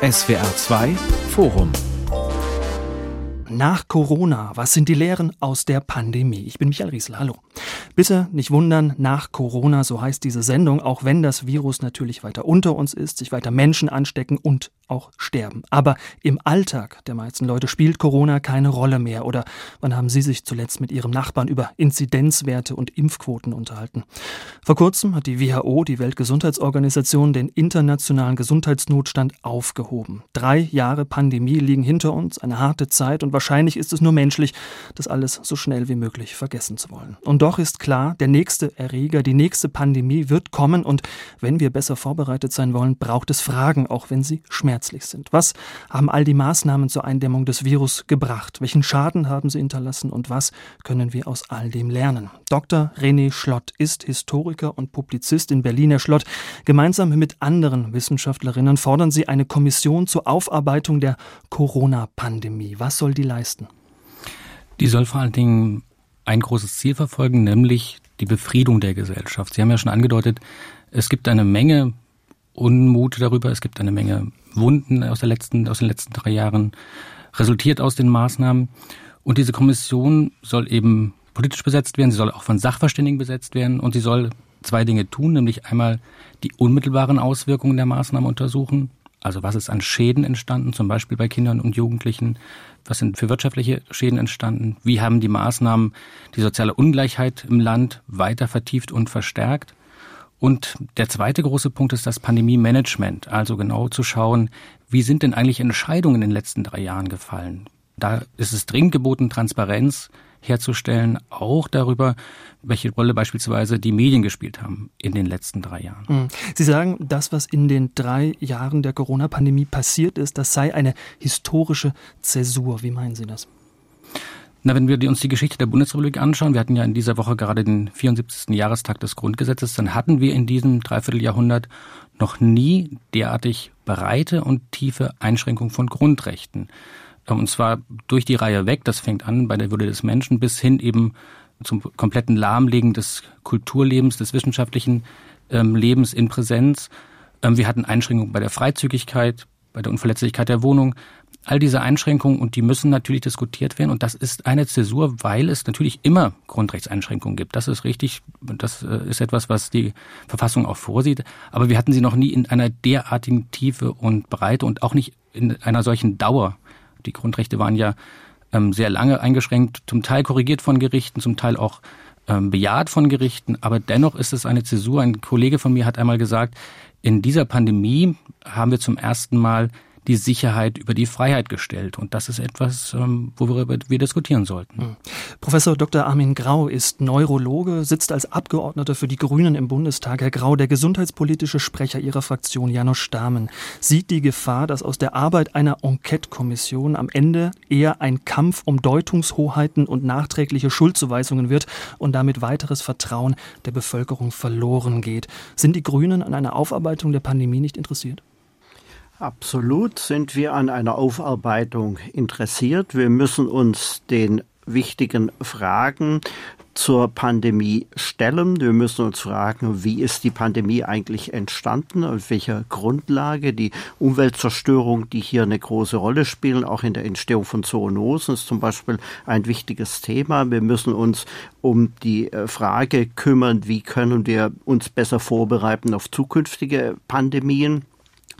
SWR 2 Forum nach Corona, was sind die Lehren aus der Pandemie? Ich bin Michael Riesel, hallo. Bitte nicht wundern, nach Corona, so heißt diese Sendung, auch wenn das Virus natürlich weiter unter uns ist, sich weiter Menschen anstecken und auch sterben. Aber im Alltag der meisten Leute spielt Corona keine Rolle mehr. Oder wann haben Sie sich zuletzt mit Ihrem Nachbarn über Inzidenzwerte und Impfquoten unterhalten? Vor kurzem hat die WHO, die Weltgesundheitsorganisation, den internationalen Gesundheitsnotstand aufgehoben. Drei Jahre Pandemie liegen hinter uns, eine harte Zeit und wahrscheinlich ist es nur menschlich, das alles so schnell wie möglich vergessen zu wollen. Und doch ist klar, der nächste Erreger, die nächste Pandemie wird kommen und wenn wir besser vorbereitet sein wollen, braucht es Fragen, auch wenn sie schmerzen schmerzlich sind. Was haben all die Maßnahmen zur Eindämmung des Virus gebracht? Welchen Schaden haben sie hinterlassen und was können wir aus all dem lernen? Dr. René Schlott ist Historiker und Publizist in Berlin. Herr Schlott, gemeinsam mit anderen Wissenschaftlerinnen fordern Sie eine Kommission zur Aufarbeitung der Corona-Pandemie. Was soll die leisten? Die soll vor allen Dingen ein großes Ziel verfolgen, nämlich die Befriedung der Gesellschaft. Sie haben ja schon angedeutet, es gibt eine Menge Unmut darüber, es gibt eine Menge Wunden aus, der letzten, aus den letzten drei Jahren resultiert aus den Maßnahmen. Und diese Kommission soll eben politisch besetzt werden, sie soll auch von Sachverständigen besetzt werden und sie soll zwei Dinge tun, nämlich einmal die unmittelbaren Auswirkungen der Maßnahmen untersuchen. Also was ist an Schäden entstanden, zum Beispiel bei Kindern und Jugendlichen? Was sind für wirtschaftliche Schäden entstanden? Wie haben die Maßnahmen die soziale Ungleichheit im Land weiter vertieft und verstärkt? Und der zweite große Punkt ist das Pandemie-Management, also genau zu schauen, wie sind denn eigentlich Entscheidungen in den letzten drei Jahren gefallen. Da ist es dringend geboten, Transparenz herzustellen, auch darüber, welche Rolle beispielsweise die Medien gespielt haben in den letzten drei Jahren. Mhm. Sie sagen, das, was in den drei Jahren der Corona-Pandemie passiert ist, das sei eine historische Zäsur. Wie meinen Sie das? Na, wenn wir uns die Geschichte der Bundesrepublik anschauen, wir hatten ja in dieser Woche gerade den 74. Jahrestag des Grundgesetzes, dann hatten wir in diesem Dreivierteljahrhundert noch nie derartig breite und tiefe Einschränkungen von Grundrechten. Und zwar durch die Reihe weg, das fängt an bei der Würde des Menschen bis hin eben zum kompletten Lahmlegen des Kulturlebens, des wissenschaftlichen ähm, Lebens in Präsenz. Ähm, wir hatten Einschränkungen bei der Freizügigkeit, bei der Unverletzlichkeit der Wohnung all diese Einschränkungen und die müssen natürlich diskutiert werden und das ist eine Zäsur, weil es natürlich immer Grundrechtseinschränkungen gibt. Das ist richtig, das äh, ist etwas, was die Verfassung auch vorsieht, aber wir hatten sie noch nie in einer derartigen Tiefe und Breite und auch nicht in einer solchen Dauer. Die Grundrechte waren ja ähm, sehr lange eingeschränkt, zum Teil korrigiert von Gerichten, zum Teil auch bejaht von Gerichten, aber dennoch ist es eine Zäsur. Ein Kollege von mir hat einmal gesagt, in dieser Pandemie haben wir zum ersten Mal die Sicherheit über die Freiheit gestellt. Und das ist etwas, ähm, worüber wir diskutieren sollten. Hm. Professor Dr. Armin Grau ist Neurologe, sitzt als Abgeordneter für die Grünen im Bundestag. Herr Grau, der gesundheitspolitische Sprecher Ihrer Fraktion, Janusz Stamen, sieht die Gefahr, dass aus der Arbeit einer Enquete-Kommission am Ende eher ein Kampf um Deutungshoheiten und nachträgliche Schuldzuweisungen wird und damit weiteres Vertrauen der Bevölkerung verloren geht. Sind die Grünen an einer Aufarbeitung der Pandemie nicht interessiert? Absolut sind wir an einer Aufarbeitung interessiert. Wir müssen uns den wichtigen Fragen zur Pandemie stellen. Wir müssen uns fragen, wie ist die Pandemie eigentlich entstanden, auf welcher Grundlage die Umweltzerstörung, die hier eine große Rolle spielen, auch in der Entstehung von Zoonosen, ist zum Beispiel ein wichtiges Thema. Wir müssen uns um die äh, Frage kümmern, wie können wir uns besser vorbereiten auf zukünftige Pandemien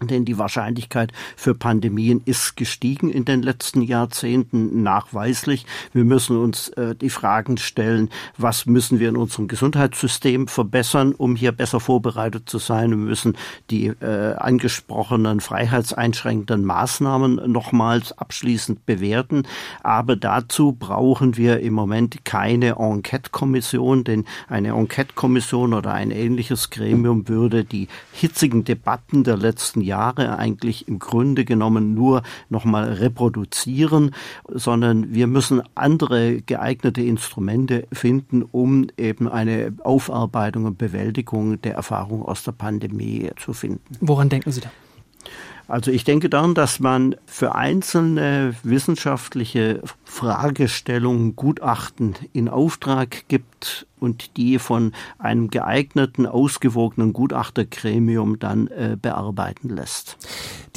denn die Wahrscheinlichkeit für Pandemien ist gestiegen in den letzten Jahrzehnten nachweislich. Wir müssen uns äh, die Fragen stellen, was müssen wir in unserem Gesundheitssystem verbessern, um hier besser vorbereitet zu sein. Wir müssen die äh, angesprochenen freiheitseinschränkenden Maßnahmen nochmals abschließend bewerten. Aber dazu brauchen wir im Moment keine Enquete-Kommission, denn eine Enquete-Kommission oder ein ähnliches Gremium würde die hitzigen Debatten der letzten Jahre eigentlich im Grunde genommen nur nochmal reproduzieren, sondern wir müssen andere geeignete Instrumente finden, um eben eine Aufarbeitung und Bewältigung der Erfahrung aus der Pandemie zu finden. Woran denken Sie da? Also ich denke daran, dass man für einzelne wissenschaftliche Fragestellungen Gutachten in Auftrag gibt und die von einem geeigneten, ausgewogenen Gutachtergremium dann äh, bearbeiten lässt.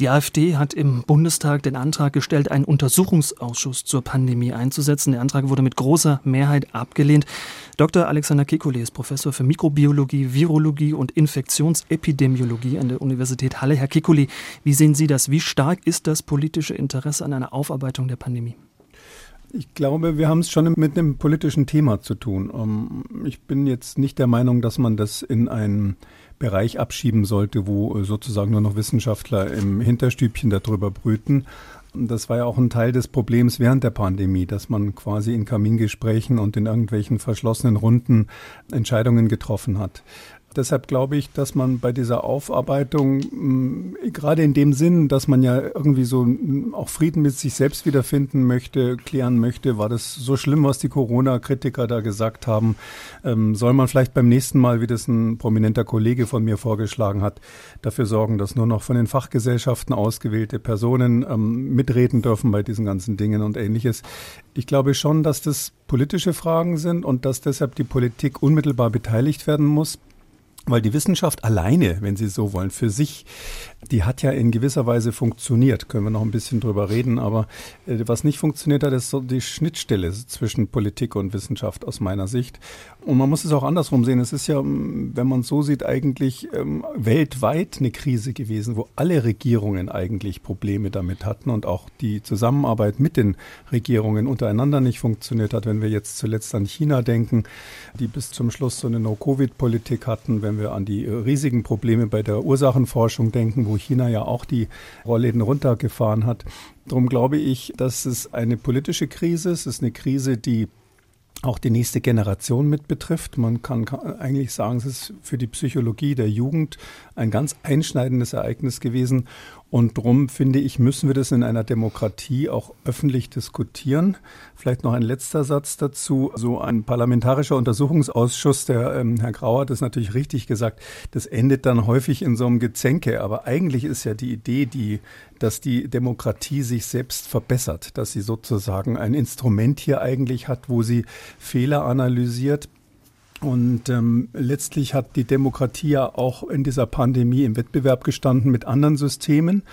Die AfD hat im Bundestag den Antrag gestellt, einen Untersuchungsausschuss zur Pandemie einzusetzen. Der Antrag wurde mit großer Mehrheit abgelehnt. Dr. Alexander Kekulé ist Professor für Mikrobiologie, Virologie und Infektionsepidemiologie an der Universität Halle. Herr Kekulé, wie sehen Sie das? Wie stark ist das politische Interesse an einer Aufarbeitung der Pandemie? Ich glaube, wir haben es schon mit einem politischen Thema zu tun. Ähm, ich bin jetzt nicht der Meinung, dass man das in einen Bereich abschieben sollte, wo äh, sozusagen nur noch Wissenschaftler im Hinterstübchen darüber brüten. Das war ja auch ein Teil des Problems während der Pandemie, dass man quasi in Kamingesprächen und in irgendwelchen verschlossenen Runden Entscheidungen getroffen hat. Deshalb glaube ich, dass man bei dieser Aufarbeitung, mm, gerade in dem Sinn, dass man ja irgendwie so mm, auch Frieden mit sich selbst wiederfinden möchte, klären möchte, war das so schlimm, was die Corona-Kritiker da gesagt haben, ähm, soll man vielleicht beim nächsten Mal, wie das ein prominenter Kollege von mir vorgeschlagen hat, dafür sorgen, dass nur noch von den Fachgesellschaften ausgewählte Personen ähm, mitreden dürfen bei diesen ganzen Dingen und ähnliches. Ich glaube schon, dass das politische Fragen sind und dass deshalb die Politik unmittelbar beteiligt werden muss. Weil die Wissenschaft alleine, wenn Sie so wollen, für sich, die hat ja in gewisser Weise funktioniert. Können wir noch ein bisschen drüber reden. Aber äh, was nicht funktioniert hat, ist so die Schnittstelle zwischen Politik und Wissenschaft aus meiner Sicht. Und man muss es auch andersrum sehen. Es ist ja, wenn man so sieht, eigentlich ähm, weltweit eine Krise gewesen, wo alle Regierungen eigentlich Probleme damit hatten und auch die Zusammenarbeit mit den Regierungen untereinander nicht funktioniert hat. Wenn wir jetzt zuletzt an China denken, die bis zum Schluss so eine No-Covid-Politik hatten, wenn wir an die riesigen Probleme bei der Ursachenforschung denken, wo China ja auch die Rollläden runtergefahren hat. Darum glaube ich, dass es eine politische Krise ist. Es ist eine Krise, die auch die nächste Generation mit betrifft. Man kann eigentlich sagen, es ist für die Psychologie der Jugend ein ganz einschneidendes Ereignis gewesen. Und darum finde ich, müssen wir das in einer Demokratie auch öffentlich diskutieren. Vielleicht noch ein letzter Satz dazu. So ein parlamentarischer Untersuchungsausschuss, der ähm, Herr Grauer hat es natürlich richtig gesagt, das endet dann häufig in so einem Gezänke. Aber eigentlich ist ja die Idee, die, dass die Demokratie sich selbst verbessert, dass sie sozusagen ein Instrument hier eigentlich hat, wo sie Fehler analysiert, und ähm, letztlich hat die Demokratie ja auch in dieser Pandemie im Wettbewerb gestanden mit anderen Systemen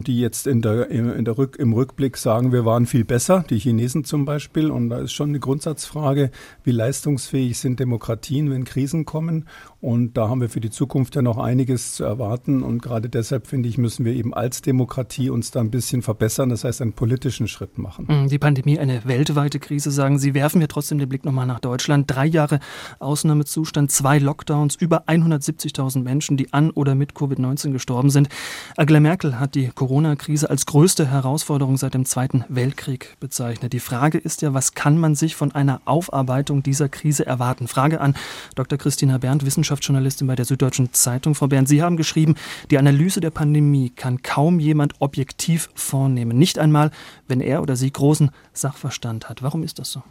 die jetzt in der, in der Rück, im Rückblick sagen, wir waren viel besser, die Chinesen zum Beispiel. Und da ist schon eine Grundsatzfrage, wie leistungsfähig sind Demokratien, wenn Krisen kommen. Und da haben wir für die Zukunft ja noch einiges zu erwarten. Und gerade deshalb, finde ich, müssen wir eben als Demokratie uns da ein bisschen verbessern, das heißt einen politischen Schritt machen. Mm, die Pandemie eine weltweite Krise, sagen Sie. Werfen wir trotzdem den Blick nochmal nach Deutschland. Drei Jahre Ausnahmezustand, zwei Lockdowns, über 170.000 Menschen, die an oder mit Covid-19 gestorben sind. Angela Merkel hat die Corona Corona-Krise als größte Herausforderung seit dem Zweiten Weltkrieg bezeichnet. Die Frage ist ja, was kann man sich von einer Aufarbeitung dieser Krise erwarten? Frage an Dr. Christina Berndt, Wissenschaftsjournalistin bei der Süddeutschen Zeitung. Frau Berndt, Sie haben geschrieben, die Analyse der Pandemie kann kaum jemand objektiv vornehmen. Nicht einmal, wenn er oder sie großen Sachverstand hat. Warum ist das so?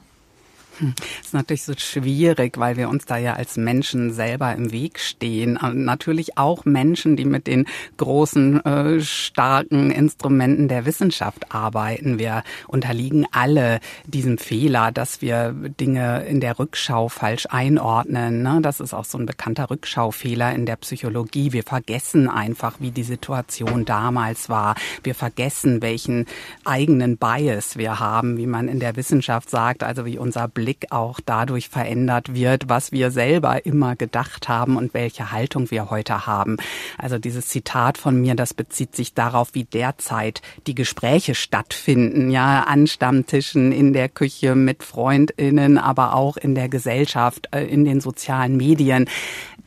Das ist natürlich so schwierig, weil wir uns da ja als Menschen selber im Weg stehen. Und natürlich auch Menschen, die mit den großen, äh, starken Instrumenten der Wissenschaft arbeiten. Wir unterliegen alle diesem Fehler, dass wir Dinge in der Rückschau falsch einordnen. Ne? Das ist auch so ein bekannter Rückschaufehler in der Psychologie. Wir vergessen einfach, wie die Situation damals war. Wir vergessen, welchen eigenen Bias wir haben, wie man in der Wissenschaft sagt, also wie unser Blick Blick auch dadurch verändert wird, was wir selber immer gedacht haben und welche Haltung wir heute haben. Also dieses Zitat von mir, das bezieht sich darauf, wie derzeit die Gespräche stattfinden, ja, an Stammtischen, in der Küche mit Freundinnen, aber auch in der Gesellschaft, äh, in den sozialen Medien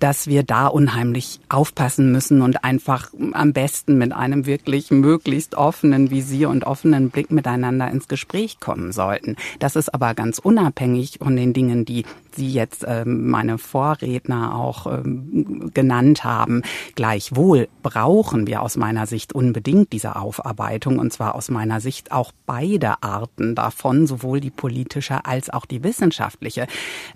dass wir da unheimlich aufpassen müssen und einfach am besten mit einem wirklich möglichst offenen Visier und offenen Blick miteinander ins Gespräch kommen sollten. Das ist aber ganz unabhängig von den Dingen, die Sie jetzt ähm, meine Vorredner auch ähm, genannt haben. Gleichwohl brauchen wir aus meiner Sicht unbedingt diese Aufarbeitung und zwar aus meiner Sicht auch beide Arten davon, sowohl die politische als auch die wissenschaftliche.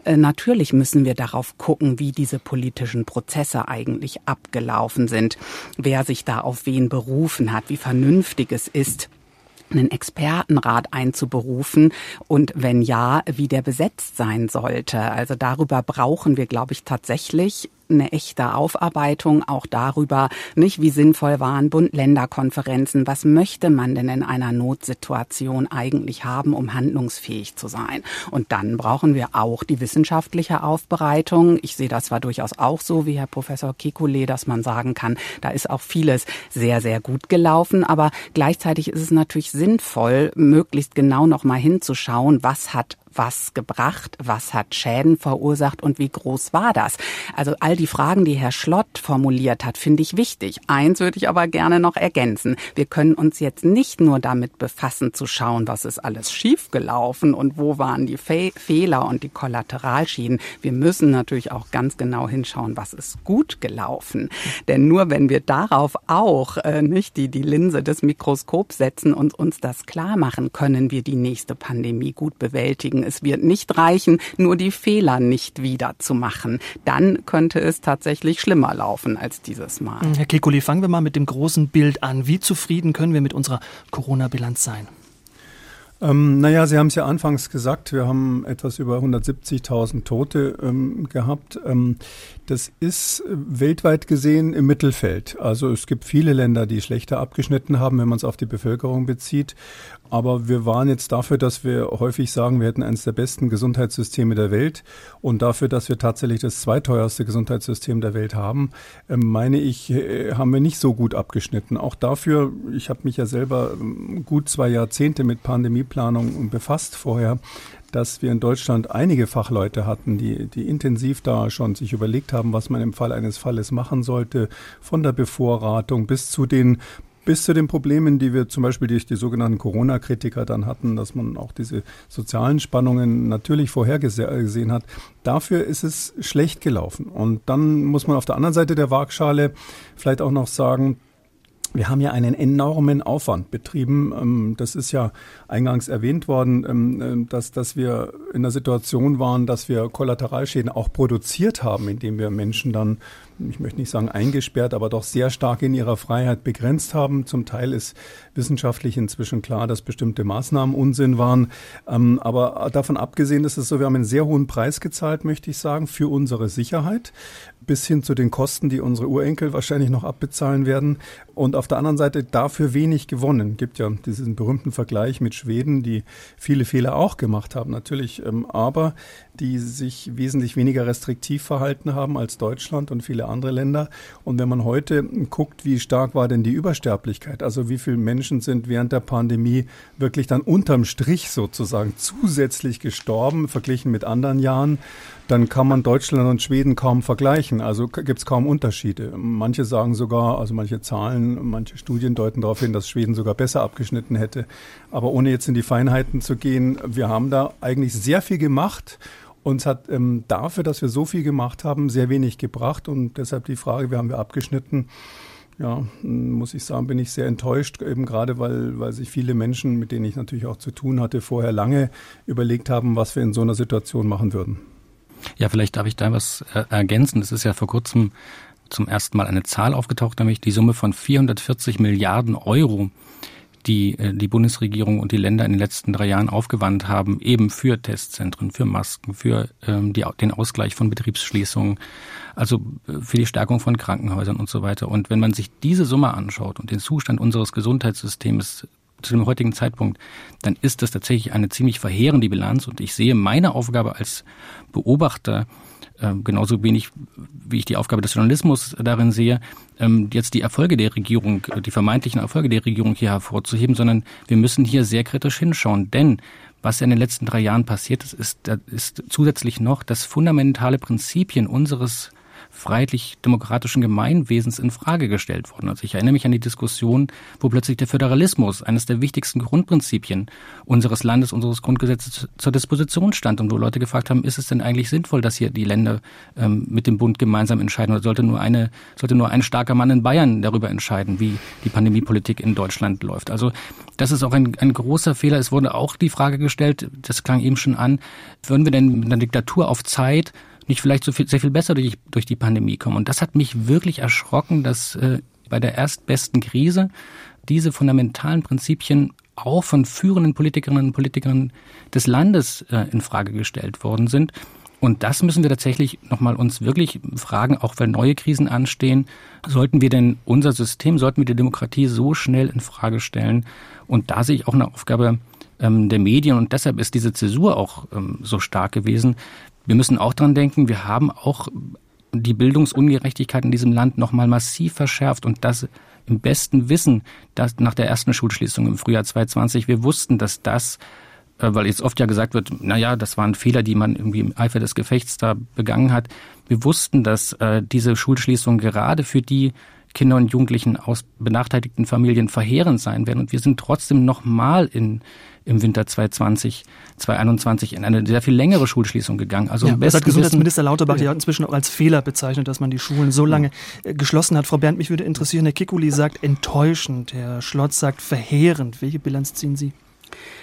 Äh, natürlich müssen wir darauf gucken, wie diese politischen Prozesse eigentlich abgelaufen sind, wer sich da auf wen berufen hat, wie vernünftig es ist, einen Expertenrat einzuberufen und wenn ja, wie der besetzt sein sollte. Also darüber brauchen wir, glaube ich, tatsächlich eine echte Aufarbeitung auch darüber, nicht wie sinnvoll waren Bund-Länder-Konferenzen, was möchte man denn in einer Notsituation eigentlich haben, um handlungsfähig zu sein. Und dann brauchen wir auch die wissenschaftliche Aufbereitung. Ich sehe das zwar durchaus auch so wie Herr Professor Kekulé, dass man sagen kann, da ist auch vieles sehr, sehr gut gelaufen, aber gleichzeitig ist es natürlich sinnvoll, möglichst genau noch mal hinzuschauen, was hat was gebracht, was hat Schäden verursacht und wie groß war das? Also all die Fragen, die Herr Schlott formuliert hat, finde ich wichtig. Eins würde ich aber gerne noch ergänzen. Wir können uns jetzt nicht nur damit befassen zu schauen, was ist alles schiefgelaufen und wo waren die Fe Fehler und die Kollateralschäden. Wir müssen natürlich auch ganz genau hinschauen, was ist gut gelaufen. Denn nur wenn wir darauf auch äh, nicht die, die Linse des Mikroskops setzen und uns das klar machen, können wir die nächste Pandemie gut bewältigen es wird nicht reichen, nur die Fehler nicht wieder zu machen. Dann könnte es tatsächlich schlimmer laufen als dieses Mal. Herr Kekulé, fangen wir mal mit dem großen Bild an. Wie zufrieden können wir mit unserer Corona-Bilanz sein? Ähm, naja, Sie haben es ja anfangs gesagt, wir haben etwas über 170.000 Tote ähm, gehabt. Ähm, das ist äh, weltweit gesehen im Mittelfeld. Also es gibt viele Länder, die schlechter abgeschnitten haben, wenn man es auf die Bevölkerung bezieht. Aber wir waren jetzt dafür, dass wir häufig sagen, wir hätten eines der besten Gesundheitssysteme der Welt und dafür, dass wir tatsächlich das zweiteuerste Gesundheitssystem der Welt haben, ähm, meine ich, äh, haben wir nicht so gut abgeschnitten. Auch dafür, ich habe mich ja selber ähm, gut zwei Jahrzehnte mit Pandemieplanung befasst vorher, dass wir in Deutschland einige Fachleute hatten, die, die intensiv da schon sich überlegt haben, was man im Fall eines Falles machen sollte, von der Bevorratung bis zu den bis zu den Problemen, die wir zum Beispiel durch die sogenannten Corona-Kritiker dann hatten, dass man auch diese sozialen Spannungen natürlich vorhergesehen hat. Dafür ist es schlecht gelaufen. Und dann muss man auf der anderen Seite der Waagschale vielleicht auch noch sagen, wir haben ja einen enormen Aufwand betrieben. Ähm, das ist ja eingangs erwähnt worden, ähm, äh, dass, dass wir in der Situation waren, dass wir Kollateralschäden auch produziert haben, indem wir Menschen dann ich möchte nicht sagen eingesperrt, aber doch sehr stark in ihrer Freiheit begrenzt haben. Zum Teil ist wissenschaftlich inzwischen klar, dass bestimmte Maßnahmen Unsinn waren. Ähm, aber davon abgesehen ist es so, wir haben einen sehr hohen Preis gezahlt, möchte ich sagen, für unsere Sicherheit bis hin zu den Kosten, die unsere Urenkel wahrscheinlich noch abbezahlen werden. Und auf der anderen Seite dafür wenig gewonnen. Gibt ja diesen berühmten Vergleich mit Schweden, die viele Fehler auch gemacht haben, natürlich, ähm, aber die sich wesentlich weniger restriktiv verhalten haben als Deutschland und viele andere Länder. Und wenn man heute guckt, wie stark war denn die Übersterblichkeit, also wie viele Menschen sind während der Pandemie wirklich dann unterm Strich sozusagen zusätzlich gestorben, verglichen mit anderen Jahren, dann kann man Deutschland und Schweden kaum vergleichen. Also gibt es kaum Unterschiede. Manche sagen sogar, also manche Zahlen, manche Studien deuten darauf hin, dass Schweden sogar besser abgeschnitten hätte. Aber ohne jetzt in die Feinheiten zu gehen, wir haben da eigentlich sehr viel gemacht. Uns hat ähm, dafür, dass wir so viel gemacht haben, sehr wenig gebracht. Und deshalb die Frage, wie haben wir abgeschnitten? Ja, muss ich sagen, bin ich sehr enttäuscht, eben gerade weil, weil sich viele Menschen, mit denen ich natürlich auch zu tun hatte, vorher lange überlegt haben, was wir in so einer Situation machen würden. Ja, vielleicht darf ich da was äh, ergänzen. Es ist ja vor kurzem zum ersten Mal eine Zahl aufgetaucht, nämlich die Summe von 440 Milliarden Euro, die äh, die Bundesregierung und die Länder in den letzten drei Jahren aufgewandt haben, eben für Testzentren, für Masken, für ähm, die, den Ausgleich von Betriebsschließungen, also äh, für die Stärkung von Krankenhäusern und so weiter. Und wenn man sich diese Summe anschaut und den Zustand unseres Gesundheitssystems zu dem heutigen Zeitpunkt, dann ist das tatsächlich eine ziemlich verheerende Bilanz. Und ich sehe meine Aufgabe als Beobachter ähm, genauso wenig, wie ich die Aufgabe des Journalismus darin sehe, ähm, jetzt die Erfolge der Regierung, die vermeintlichen Erfolge der Regierung hier hervorzuheben, sondern wir müssen hier sehr kritisch hinschauen. Denn was in den letzten drei Jahren passiert ist, ist, ist zusätzlich noch, dass fundamentale Prinzipien unseres freiheitlich-demokratischen Gemeinwesens in Frage gestellt worden. Also ich erinnere mich an die Diskussion, wo plötzlich der Föderalismus, eines der wichtigsten Grundprinzipien unseres Landes, unseres Grundgesetzes zur Disposition stand und wo Leute gefragt haben, ist es denn eigentlich sinnvoll, dass hier die Länder ähm, mit dem Bund gemeinsam entscheiden oder sollte nur eine, sollte nur ein starker Mann in Bayern darüber entscheiden, wie die Pandemiepolitik in Deutschland läuft? Also das ist auch ein, ein großer Fehler. Es wurde auch die Frage gestellt, das klang eben schon an, würden wir denn mit einer Diktatur auf Zeit nicht vielleicht so viel, sehr viel besser durch, durch die Pandemie kommen. Und das hat mich wirklich erschrocken, dass äh, bei der erstbesten Krise diese fundamentalen Prinzipien auch von führenden Politikerinnen und Politikern des Landes äh, in Frage gestellt worden sind. Und das müssen wir tatsächlich nochmal uns wirklich fragen, auch wenn neue Krisen anstehen. Sollten wir denn unser System, sollten wir die Demokratie so schnell in Frage stellen? Und da sehe ich auch eine Aufgabe ähm, der Medien und deshalb ist diese Zäsur auch ähm, so stark gewesen. Wir müssen auch dran denken, wir haben auch die Bildungsungerechtigkeit in diesem Land nochmal massiv verschärft und das im besten Wissen, dass nach der ersten Schulschließung im Frühjahr 2020, wir wussten, dass das äh, weil jetzt oft ja gesagt wird, na ja, das waren Fehler, die man irgendwie im Eifer des Gefechts da begangen hat. Wir wussten, dass äh, diese Schulschließung gerade für die Kinder und Jugendlichen aus benachteiligten Familien verheerend sein werden. Und wir sind trotzdem nochmal in im Winter 2020, 2021 in eine sehr viel längere Schulschließung gegangen. Also ja, das hat Gesundheitsminister Lauterbach ja inzwischen auch als Fehler bezeichnet, dass man die Schulen so lange äh, geschlossen hat. Frau Bernd, mich würde interessieren, Herr Kikuli sagt enttäuschend, Herr Schlotz sagt verheerend. Welche Bilanz ziehen Sie?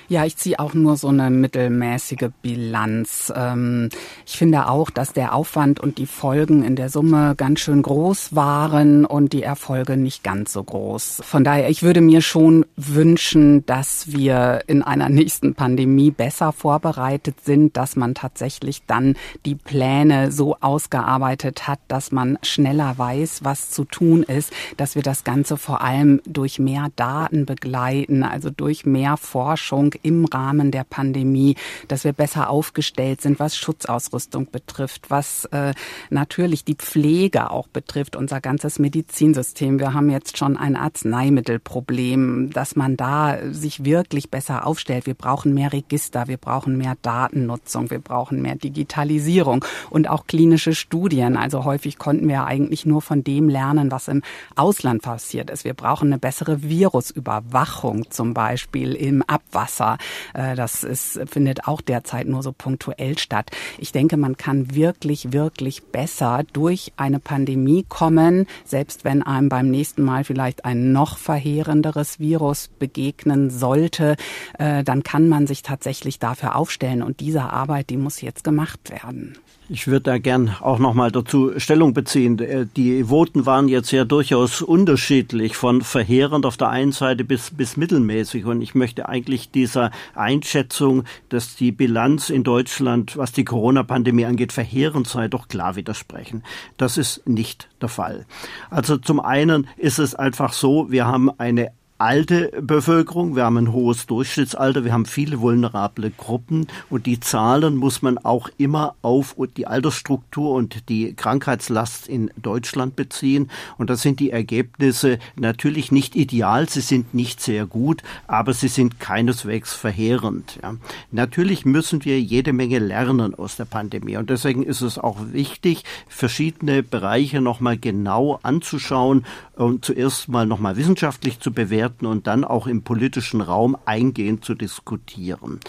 Ja, ich ziehe auch nur so eine mittelmäßige Bilanz. Ähm, ich finde auch, dass der Aufwand und die Folgen in der Summe ganz schön groß waren und die Erfolge nicht ganz so groß. Von daher, ich würde mir schon wünschen, dass wir in einer nächsten Pandemie besser vorbereitet sind, dass man tatsächlich dann die Pläne so ausgearbeitet hat, dass man schneller weiß, was zu tun ist, dass wir das Ganze vor allem durch mehr Daten begleiten, also durch mehr Forschung im Rahmen der Pandemie, dass wir besser aufgestellt sind, was Schutzausrüstung betrifft, was äh, natürlich die Pflege auch betrifft, unser ganzes Medizinsystem. Wir haben jetzt schon ein Arzneimittelproblem, dass man da sich wirklich besser aufstellt. Wir brauchen mehr Register, wir brauchen mehr Datennutzung, wir brauchen mehr Digitalisierung und auch klinische Studien. Also häufig konnten wir eigentlich nur von dem lernen, was im Ausland passiert ist. Wir brauchen eine bessere Virusüberwachung zum Beispiel im Abwasser Wasser. Äh, das ist, findet auch derzeit nur so punktuell statt. Ich denke, man kann wirklich, wirklich besser durch eine Pandemie kommen, selbst wenn einem beim nächsten Mal vielleicht ein noch verheerenderes Virus begegnen sollte, äh, dann kann man sich tatsächlich dafür aufstellen. Und diese Arbeit, die muss jetzt gemacht werden. Ich würde da gern auch noch mal dazu Stellung beziehen. Äh, die Voten waren jetzt ja durchaus unterschiedlich, von verheerend auf der einen Seite bis, bis mittelmäßig. Und ich möchte eigentlich dieser Einschätzung, dass die Bilanz in Deutschland, was die Corona-Pandemie angeht, verheerend sei, doch klar widersprechen. Das ist nicht der Fall. Also zum einen ist es einfach so, wir haben eine alte Bevölkerung, wir haben ein hohes Durchschnittsalter, wir haben viele vulnerable Gruppen und die Zahlen muss man auch immer auf die Altersstruktur und die Krankheitslast in Deutschland beziehen. Und da sind die Ergebnisse natürlich nicht ideal, sie sind nicht sehr gut, aber sie sind keineswegs verheerend. Ja. Natürlich müssen wir jede Menge lernen aus der Pandemie und deswegen ist es auch wichtig, verschiedene Bereiche nochmal genau anzuschauen und zuerst mal nochmal wissenschaftlich zu bewerten und dann auch im politischen Raum eingehend zu diskutieren.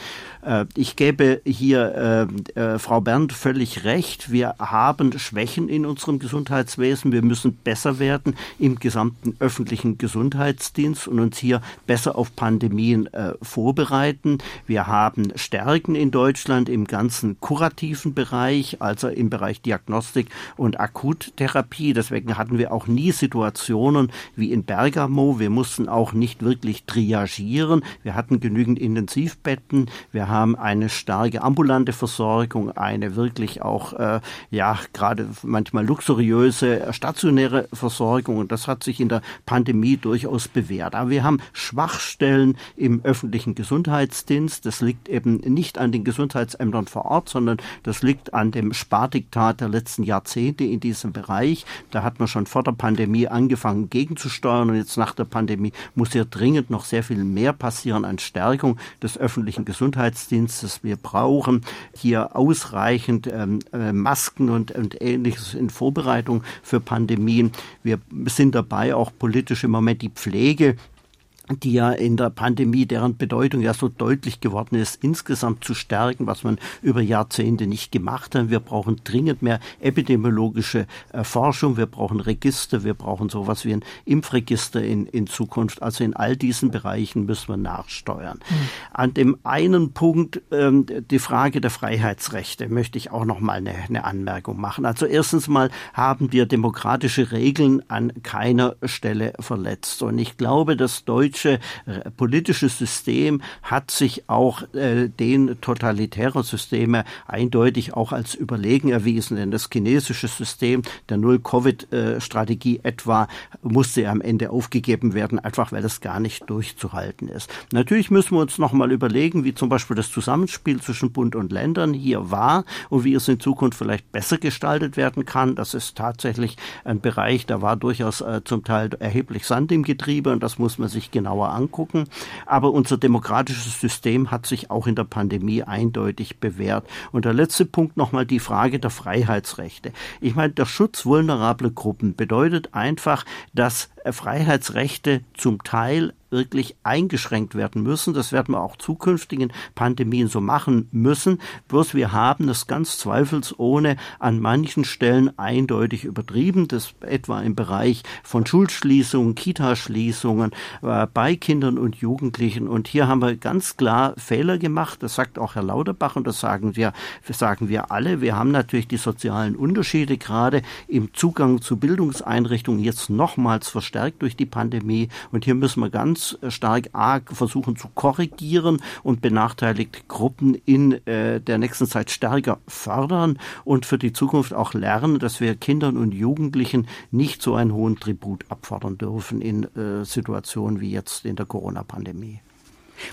Äh, ich gebe hier äh, äh, Frau Berndt völlig recht. Wir haben Schwächen in unserem Gesundheitswesen. Wir müssen besser werden im gesamten öffentlichen Gesundheitsdienst und uns hier besser auf Pandemien vorbereiten. Wir haben Stärken in Deutschland im ganzen kurativen Bereich, also im Bereich Diagnostik und Akuttherapie. Deswegen hatten wir auch nie Situationen wie in Bergamo. Wir mussten auch nicht wirklich triagieren. Wir hatten genügend Intensivbetten. Wir haben eine starke ambulante Versorgung, eine wirklich auch, äh, ja, gerade manchmal luxuriöse stationäre Versorgung. Und das hat sich in der Pandemie durchaus bewährt. Aber wir haben Schwachstellen im öffentlichen Gesundheitsdienst. Das liegt eben nicht an den Gesundheitsämtern vor Ort, sondern das liegt an dem Spardiktat der letzten Jahrzehnte in diesem Bereich. Da hat man schon vor der Pandemie angefangen gegenzusteuern und jetzt nach der Pandemie muss hier dringend noch sehr viel mehr passieren an Stärkung des öffentlichen Gesundheitsdienstes. Wir brauchen hier ausreichend ähm, äh, Masken und, und ähnliches in Vorbereitung für Pandemien. Wir sind dabei, auch politisch im Moment die Pflege die ja in der Pandemie, deren Bedeutung ja so deutlich geworden ist, insgesamt zu stärken, was man über Jahrzehnte nicht gemacht hat. Wir brauchen dringend mehr epidemiologische äh, Forschung, wir brauchen Register, wir brauchen sowas wie ein Impfregister in, in Zukunft. Also in all diesen Bereichen müssen wir nachsteuern. Mhm. An dem einen Punkt, ähm, die Frage der Freiheitsrechte, möchte ich auch noch mal eine, eine Anmerkung machen. Also erstens mal haben wir demokratische Regeln an keiner Stelle verletzt. Und ich glaube, dass Deutschland deutsche äh, politische System hat sich auch äh, den totalitären Systeme eindeutig auch als überlegen erwiesen. Denn das chinesische System der Null-Covid-Strategie etwa musste am Ende aufgegeben werden, einfach weil es gar nicht durchzuhalten ist. Natürlich müssen wir uns noch mal überlegen, wie zum Beispiel das Zusammenspiel zwischen Bund und Ländern hier war und wie es in Zukunft vielleicht besser gestaltet werden kann. Das ist tatsächlich ein Bereich, da war durchaus äh, zum Teil erheblich Sand im Getriebe und das muss man sich genauer angucken. Aber unser demokratisches System hat sich auch in der Pandemie eindeutig bewährt. Und der letzte Punkt nochmal die Frage der Freiheitsrechte. Ich meine, der Schutz vulnerabler Gruppen bedeutet einfach, dass Freiheitsrechte zum Teil wirklich eingeschränkt werden müssen. Das werden wir auch zukünftigen Pandemien so machen müssen. Bloß wir haben das ganz zweifelsohne an manchen Stellen eindeutig übertrieben. Das etwa im Bereich von Schulschließungen, Kitaschließungen äh, bei Kindern und Jugendlichen. Und hier haben wir ganz klar Fehler gemacht. Das sagt auch Herr Lauterbach und das sagen wir, sagen wir alle. Wir haben natürlich die sozialen Unterschiede gerade im Zugang zu Bildungseinrichtungen jetzt nochmals verstärkt durch die Pandemie. Und hier müssen wir ganz stark arg versuchen zu korrigieren und benachteiligte Gruppen in äh, der nächsten Zeit stärker fördern und für die Zukunft auch lernen, dass wir Kindern und Jugendlichen nicht so einen hohen Tribut abfordern dürfen in äh, Situationen wie jetzt in der Corona-Pandemie.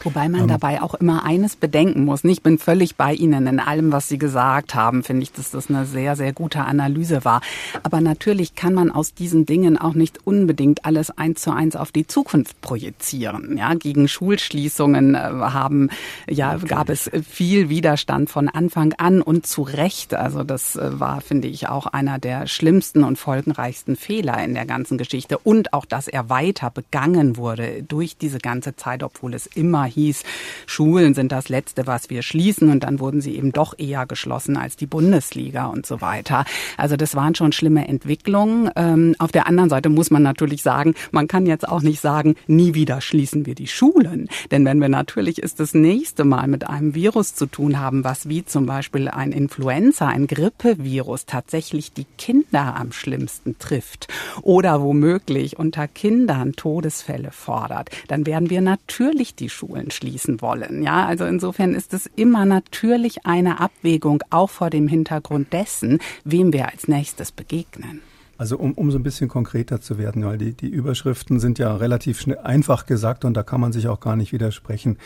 Wobei man ähm, dabei auch immer eines bedenken muss. Ich bin völlig bei Ihnen in allem, was Sie gesagt haben. Finde ich, dass das eine sehr, sehr gute Analyse war. Aber natürlich kann man aus diesen Dingen auch nicht unbedingt alles eins zu eins auf die Zukunft projizieren. Ja, gegen Schulschließungen äh, haben, ja, gab es viel Widerstand von Anfang an und zu Recht. Also das äh, war, finde ich, auch einer der schlimmsten und folgenreichsten Fehler in der ganzen Geschichte. Und auch, dass er weiter begangen wurde durch diese ganze Zeit, obwohl es immer immer hieß, Schulen sind das Letzte, was wir schließen. Und dann wurden sie eben doch eher geschlossen als die Bundesliga und so weiter. Also das waren schon schlimme Entwicklungen. Ähm, auf der anderen Seite muss man natürlich sagen, man kann jetzt auch nicht sagen, nie wieder schließen wir die Schulen. Denn wenn wir natürlich ist das nächste Mal mit einem Virus zu tun haben, was wie zum Beispiel ein Influenza, ein Grippevirus tatsächlich die Kinder am schlimmsten trifft oder womöglich unter Kindern Todesfälle fordert, dann werden wir natürlich die Schulen schließen wollen. Ja, also insofern ist es immer natürlich eine Abwägung, auch vor dem Hintergrund dessen, wem wir als nächstes begegnen. Also um, um so ein bisschen konkreter zu werden, weil die, die Überschriften sind ja relativ schnell einfach gesagt und da kann man sich auch gar nicht widersprechen.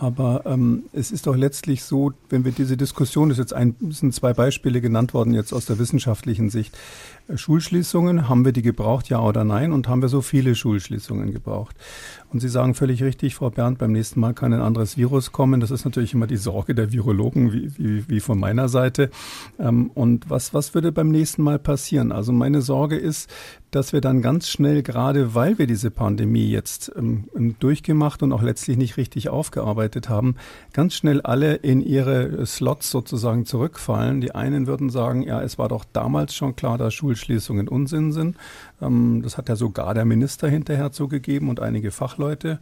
Aber ähm, es ist doch letztlich so, wenn wir diese Diskussion, das ist jetzt ein, sind zwei Beispiele genannt worden jetzt aus der wissenschaftlichen Sicht. Äh, Schulschließungen, haben wir die gebraucht, ja oder nein? Und haben wir so viele Schulschließungen gebraucht? Und Sie sagen völlig richtig, Frau Berndt, beim nächsten Mal kann ein anderes Virus kommen. Das ist natürlich immer die Sorge der Virologen, wie, wie, wie von meiner Seite. Ähm, und was, was würde beim nächsten Mal passieren? Also meine Sorge ist, dass wir dann ganz schnell, gerade weil wir diese Pandemie jetzt ähm, durchgemacht und auch letztlich nicht richtig aufgearbeitet haben, ganz schnell alle in ihre Slots sozusagen zurückfallen. Die einen würden sagen, ja, es war doch damals schon klar, dass Schulschließungen Unsinn sind. Ähm, das hat ja sogar der Minister hinterher zugegeben und einige Fachleute.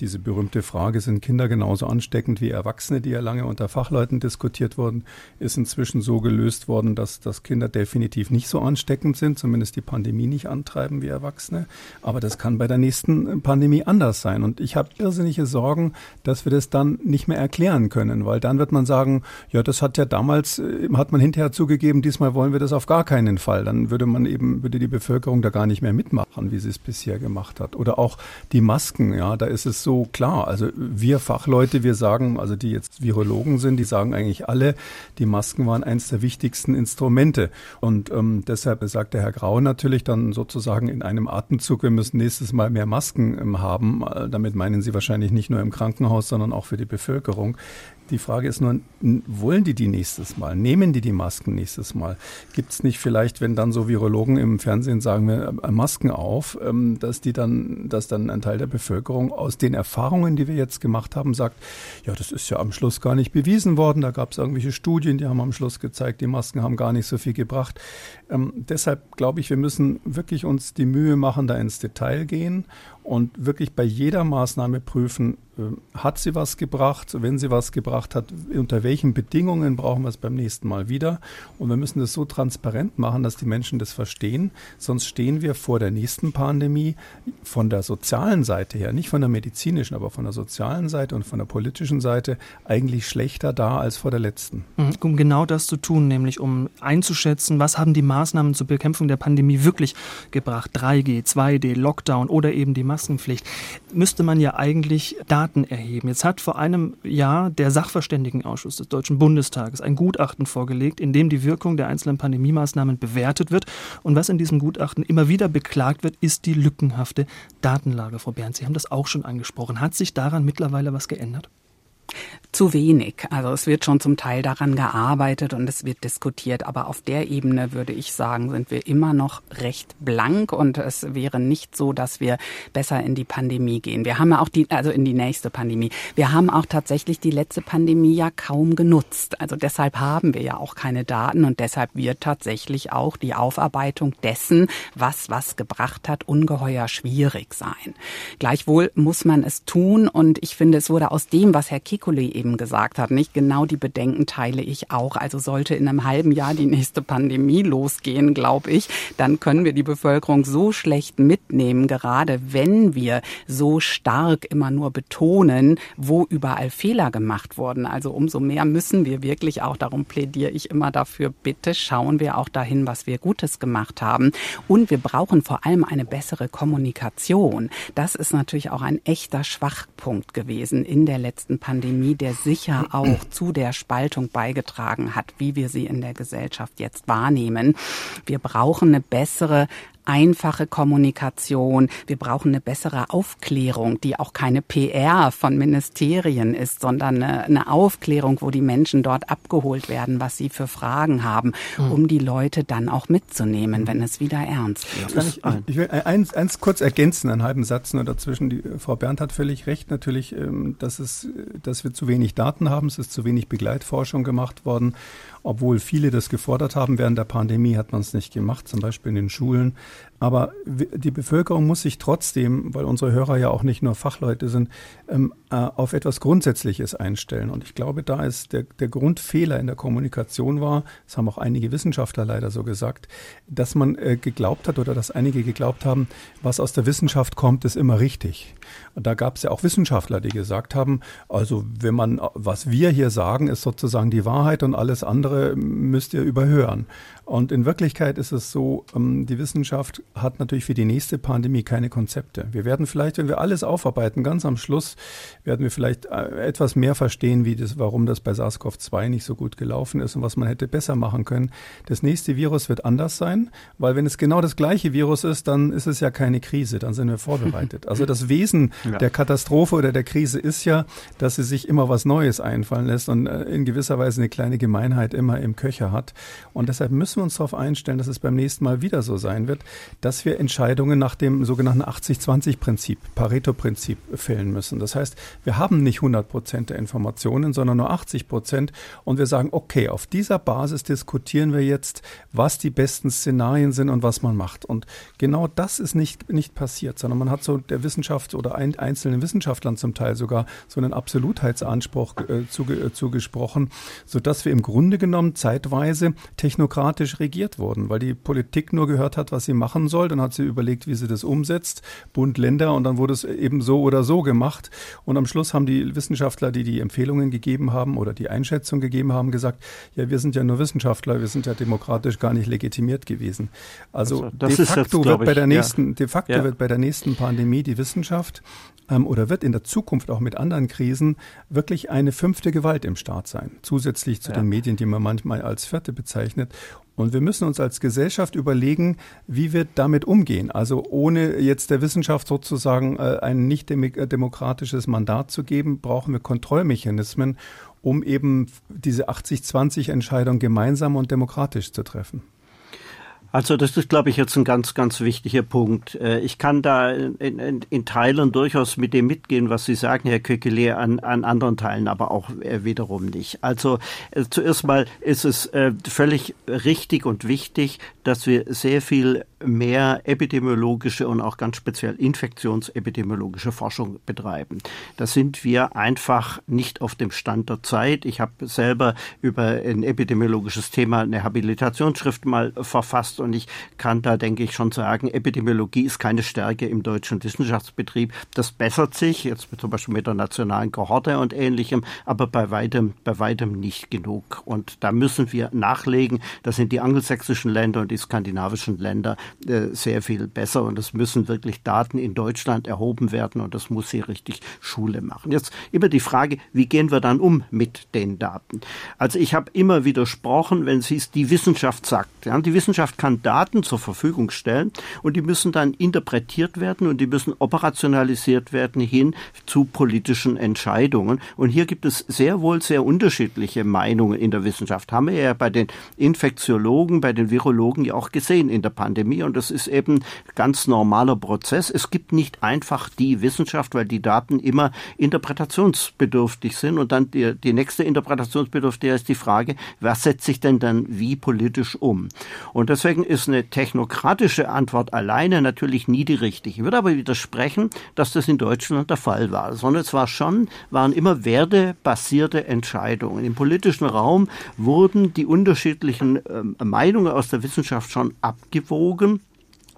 Diese berühmte Frage, sind Kinder genauso ansteckend wie Erwachsene, die ja lange unter Fachleuten diskutiert wurden, ist inzwischen so gelöst worden, dass, dass Kinder definitiv nicht so ansteckend sind, zumindest die Pandemie nicht antreiben wie Erwachsene. Aber das kann bei der nächsten Pandemie anders sein. Und ich habe irrsinnige Sorgen, dass wir das dann nicht mehr erklären können, weil dann wird man sagen, ja, das hat ja damals, äh, hat man hinterher zugegeben, diesmal wollen wir das auf gar keinen Fall. Dann würde man eben, würde die Bevölkerung da gar nicht mehr mitmachen, wie sie es bisher gemacht hat. Oder auch die Masken, ja, da ist es so, so klar. Also wir Fachleute, wir sagen, also die jetzt Virologen sind, die sagen eigentlich alle, die Masken waren eines der wichtigsten Instrumente. Und ähm, deshalb sagt der Herr Grau natürlich dann sozusagen in einem Atemzug, wir müssen nächstes Mal mehr Masken ähm, haben. Äh, damit meinen Sie wahrscheinlich nicht nur im Krankenhaus, sondern auch für die Bevölkerung. Die Frage ist nur, wollen die die nächstes Mal? Nehmen die die Masken nächstes Mal? Gibt es nicht vielleicht, wenn dann so Virologen im Fernsehen sagen, wir äh, Masken auf, ähm, dass die dann, dass dann ein Teil der Bevölkerung aus den Erfahrungen, die wir jetzt gemacht haben, sagt, ja, das ist ja am Schluss gar nicht bewiesen worden. Da gab es irgendwelche Studien, die haben am Schluss gezeigt, die Masken haben gar nicht so viel gebracht. Ähm, deshalb glaube ich, wir müssen wirklich uns die Mühe machen, da ins Detail gehen und wirklich bei jeder Maßnahme prüfen, äh, hat sie was gebracht? Wenn sie was gebracht hat, unter welchen Bedingungen brauchen wir es beim nächsten Mal wieder? Und wir müssen das so transparent machen, dass die Menschen das verstehen. Sonst stehen wir vor der nächsten Pandemie von der sozialen Seite her, nicht von der medizinischen, aber von der sozialen Seite und von der politischen Seite eigentlich schlechter da als vor der letzten. Mhm, um genau das zu tun, nämlich um einzuschätzen, was haben die Maßnahmen zur Bekämpfung der Pandemie wirklich gebracht? 3G, 2D, Lockdown oder eben die Maskenpflicht. Müsste man ja eigentlich Daten erheben. Jetzt hat vor einem Jahr der Sachverständigenausschuss des Deutschen Bundestages ein Gutachten vorgelegt, in dem die Wirkung der einzelnen Pandemie-Maßnahmen bewertet wird. Und was in diesem Gutachten immer wieder beklagt wird, ist die lückenhafte Datenlage. Frau Bernd, Sie haben das auch schon angesprochen. Hat sich daran mittlerweile was geändert? Zu wenig. Also es wird schon zum Teil daran gearbeitet und es wird diskutiert, aber auf der Ebene würde ich sagen, sind wir immer noch recht blank und es wäre nicht so, dass wir besser in die Pandemie gehen. Wir haben ja auch die, also in die nächste Pandemie. Wir haben auch tatsächlich die letzte Pandemie ja kaum genutzt. Also deshalb haben wir ja auch keine Daten und deshalb wird tatsächlich auch die Aufarbeitung dessen, was was gebracht hat, ungeheuer schwierig sein. Gleichwohl muss man es tun und ich finde, es wurde aus dem, was Herr Kikuli eben gesagt hat. Nicht genau die Bedenken teile ich auch. Also sollte in einem halben Jahr die nächste Pandemie losgehen, glaube ich, dann können wir die Bevölkerung so schlecht mitnehmen, gerade wenn wir so stark immer nur betonen, wo überall Fehler gemacht wurden. Also umso mehr müssen wir wirklich auch, darum plädiere ich immer dafür, bitte schauen wir auch dahin, was wir Gutes gemacht haben. Und wir brauchen vor allem eine bessere Kommunikation. Das ist natürlich auch ein echter Schwachpunkt gewesen in der letzten Pandemie, der sicher auch zu der Spaltung beigetragen hat, wie wir sie in der Gesellschaft jetzt wahrnehmen. Wir brauchen eine bessere einfache Kommunikation. Wir brauchen eine bessere Aufklärung, die auch keine PR von Ministerien ist, sondern eine, eine Aufklärung, wo die Menschen dort abgeholt werden, was sie für Fragen haben, mhm. um die Leute dann auch mitzunehmen, wenn es wieder ernst wird. Ich, ich, will eins, eins kurz ergänzen, einen halben Satz nur dazwischen. Die, Frau Berndt hat völlig recht, natürlich, ähm, dass, es, dass wir zu wenig Daten haben. Es ist zu wenig Begleitforschung gemacht worden. Obwohl viele das gefordert haben, während der Pandemie hat man es nicht gemacht, zum Beispiel in den Schulen. Aber die Bevölkerung muss sich trotzdem, weil unsere Hörer ja auch nicht nur Fachleute sind, ähm, äh, auf etwas Grundsätzliches einstellen. Und ich glaube, da ist der, der Grundfehler in der Kommunikation war, das haben auch einige Wissenschaftler leider so gesagt, dass man äh, geglaubt hat oder dass einige geglaubt haben, was aus der Wissenschaft kommt, ist immer richtig. Und da gab es ja auch Wissenschaftler, die gesagt haben, also wenn man, was wir hier sagen, ist sozusagen die Wahrheit und alles andere müsst ihr überhören. Und in Wirklichkeit ist es so, ähm, die Wissenschaft hat natürlich für die nächste Pandemie keine Konzepte. Wir werden vielleicht, wenn wir alles aufarbeiten, ganz am Schluss werden wir vielleicht äh, etwas mehr verstehen, wie das, warum das bei SARS-CoV-2 nicht so gut gelaufen ist und was man hätte besser machen können. Das nächste Virus wird anders sein, weil wenn es genau das gleiche Virus ist, dann ist es ja keine Krise, dann sind wir vorbereitet. Also das Wesen ja. der Katastrophe oder der Krise ist ja, dass sie sich immer was Neues einfallen lässt und äh, in gewisser Weise eine kleine Gemeinheit immer im Köcher hat. Und deshalb müssen wir uns darauf einstellen, dass es beim nächsten Mal wieder so sein wird, dass wir Entscheidungen nach dem sogenannten 80-20-Prinzip, Pareto-Prinzip fällen müssen. Das heißt, wir haben nicht 100 Prozent der Informationen, sondern nur 80 Prozent und wir sagen, okay, auf dieser Basis diskutieren wir jetzt, was die besten Szenarien sind und was man macht. Und genau das ist nicht, nicht passiert, sondern man hat so der Wissenschaft oder ein, einzelnen Wissenschaftlern zum Teil sogar so einen Absolutheitsanspruch äh, zuge, äh, zugesprochen, sodass wir im Grunde genommen zeitweise technokratisch politisch regiert wurden, weil die Politik nur gehört hat, was sie machen soll. Dann hat sie überlegt, wie sie das umsetzt, Bund, Länder und dann wurde es eben so oder so gemacht. Und am Schluss haben die Wissenschaftler, die die Empfehlungen gegeben haben oder die Einschätzung gegeben haben, gesagt, ja, wir sind ja nur Wissenschaftler, wir sind ja demokratisch gar nicht legitimiert gewesen. Also, also de facto jetzt, wird bei der nächsten, ja. de facto ja. wird bei der nächsten Pandemie die Wissenschaft ähm, oder wird in der Zukunft auch mit anderen Krisen wirklich eine fünfte Gewalt im Staat sein, zusätzlich zu ja. den Medien, die man manchmal als vierte bezeichnet. Und wir müssen uns als Gesellschaft überlegen, wie wir damit umgehen. Also ohne jetzt der Wissenschaft sozusagen äh, ein nicht demokratisches Mandat zu geben, brauchen wir Kontrollmechanismen, um eben diese 80-20-Entscheidung gemeinsam und demokratisch zu treffen. Also das ist, glaube ich, jetzt ein ganz, ganz wichtiger Punkt. Äh, ich kann da in, in, in Teilen durchaus mit dem mitgehen, was Sie sagen, Herr Kökele, an, an anderen Teilen aber auch äh, wiederum nicht. Also äh, zuerst mal ist es völlig richtig und wichtig, dass wir sehr viel mehr epidemiologische und auch ganz speziell infektionsepidemiologische Forschung betreiben. Da sind wir einfach nicht auf dem Stand der Zeit. Ich habe selber über ein epidemiologisches Thema eine Habilitationsschrift mal verfasst und ich kann da, denke ich, schon sagen, Epidemiologie ist keine Stärke im deutschen Wissenschaftsbetrieb. Das bessert sich, jetzt zum Beispiel mit der nationalen Kohorte und ähnlichem, aber bei weitem, bei weitem nicht genug. Und da müssen wir nachlegen. Da sind die angelsächsischen Länder und die skandinavischen Länder sehr viel besser und es müssen wirklich Daten in Deutschland erhoben werden und das muss hier richtig Schule machen. Jetzt immer die Frage, wie gehen wir dann um mit den Daten? Also ich habe immer widersprochen, wenn es hieß, die Wissenschaft sagt. Ja, die Wissenschaft kann Daten zur Verfügung stellen und die müssen dann interpretiert werden und die müssen operationalisiert werden hin zu politischen Entscheidungen. Und hier gibt es sehr wohl sehr unterschiedliche Meinungen in der Wissenschaft. Haben wir ja bei den Infektiologen, bei den Virologen ja auch gesehen in der Pandemie. Und das ist eben ganz normaler Prozess. Es gibt nicht einfach die Wissenschaft, weil die Daten immer interpretationsbedürftig sind. Und dann die, die nächste interpretationsbedürftige ist die Frage, was setzt sich denn dann wie politisch um? Und deswegen ist eine technokratische Antwort alleine natürlich nie die richtige. Ich würde aber widersprechen, dass das in Deutschland der Fall war, sondern es war schon, waren immer werdebasierte Entscheidungen. Im politischen Raum wurden die unterschiedlichen äh, Meinungen aus der Wissenschaft schon abgewogen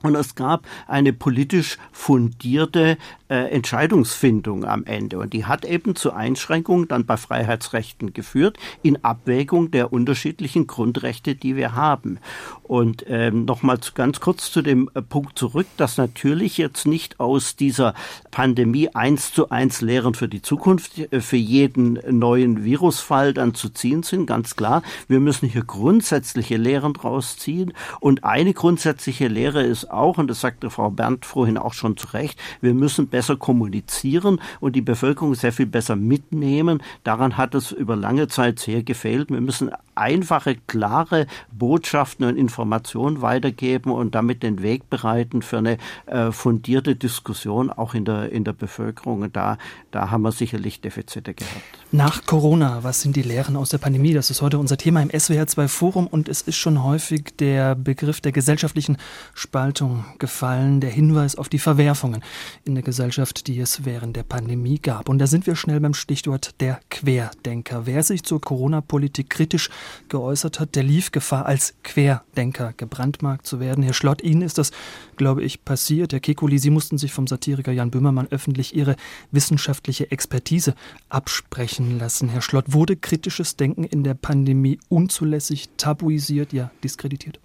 und es gab eine politisch fundierte äh, Entscheidungsfindung am Ende. Und die hat eben zu Einschränkungen dann bei Freiheitsrechten geführt, in Abwägung der unterschiedlichen Grundrechte, die wir haben. Und ähm, nochmal ganz kurz zu dem äh, Punkt zurück, dass natürlich jetzt nicht aus dieser Pandemie eins zu eins Lehren für die Zukunft, äh, für jeden neuen Virusfall dann zu ziehen sind, ganz klar. Wir müssen hier grundsätzliche Lehren draus ziehen. Und eine grundsätzliche Lehre ist auch, und das sagte Frau Berndt vorhin auch schon zu Recht, wir müssen besser kommunizieren und die Bevölkerung sehr viel besser mitnehmen. Daran hat es über lange Zeit sehr gefehlt. Wir müssen einfache, klare Botschaften und Informationen weitergeben und damit den Weg bereiten für eine äh, fundierte Diskussion auch in der, in der Bevölkerung. Und da, da haben wir sicherlich Defizite gehabt. Nach Corona, was sind die Lehren aus der Pandemie? Das ist heute unser Thema im SWR 2 Forum und es ist schon häufig der Begriff der gesellschaftlichen Spaltung gefallen, der Hinweis auf die Verwerfungen in der Gesellschaft, die es während der Pandemie gab. Und da sind wir schnell beim Stichwort der Querdenker. Wer sich zur Corona-Politik kritisch geäußert hat, der lief Gefahr, als Querdenker gebrandmarkt zu werden. Herr Schlott, Ihnen ist das, glaube ich, passiert. Herr Kekuli, Sie mussten sich vom Satiriker Jan Böhmermann öffentlich Ihre wissenschaftliche Expertise absprechen lassen. Herr Schlott, wurde kritisches Denken in der Pandemie unzulässig tabuisiert, ja diskreditiert?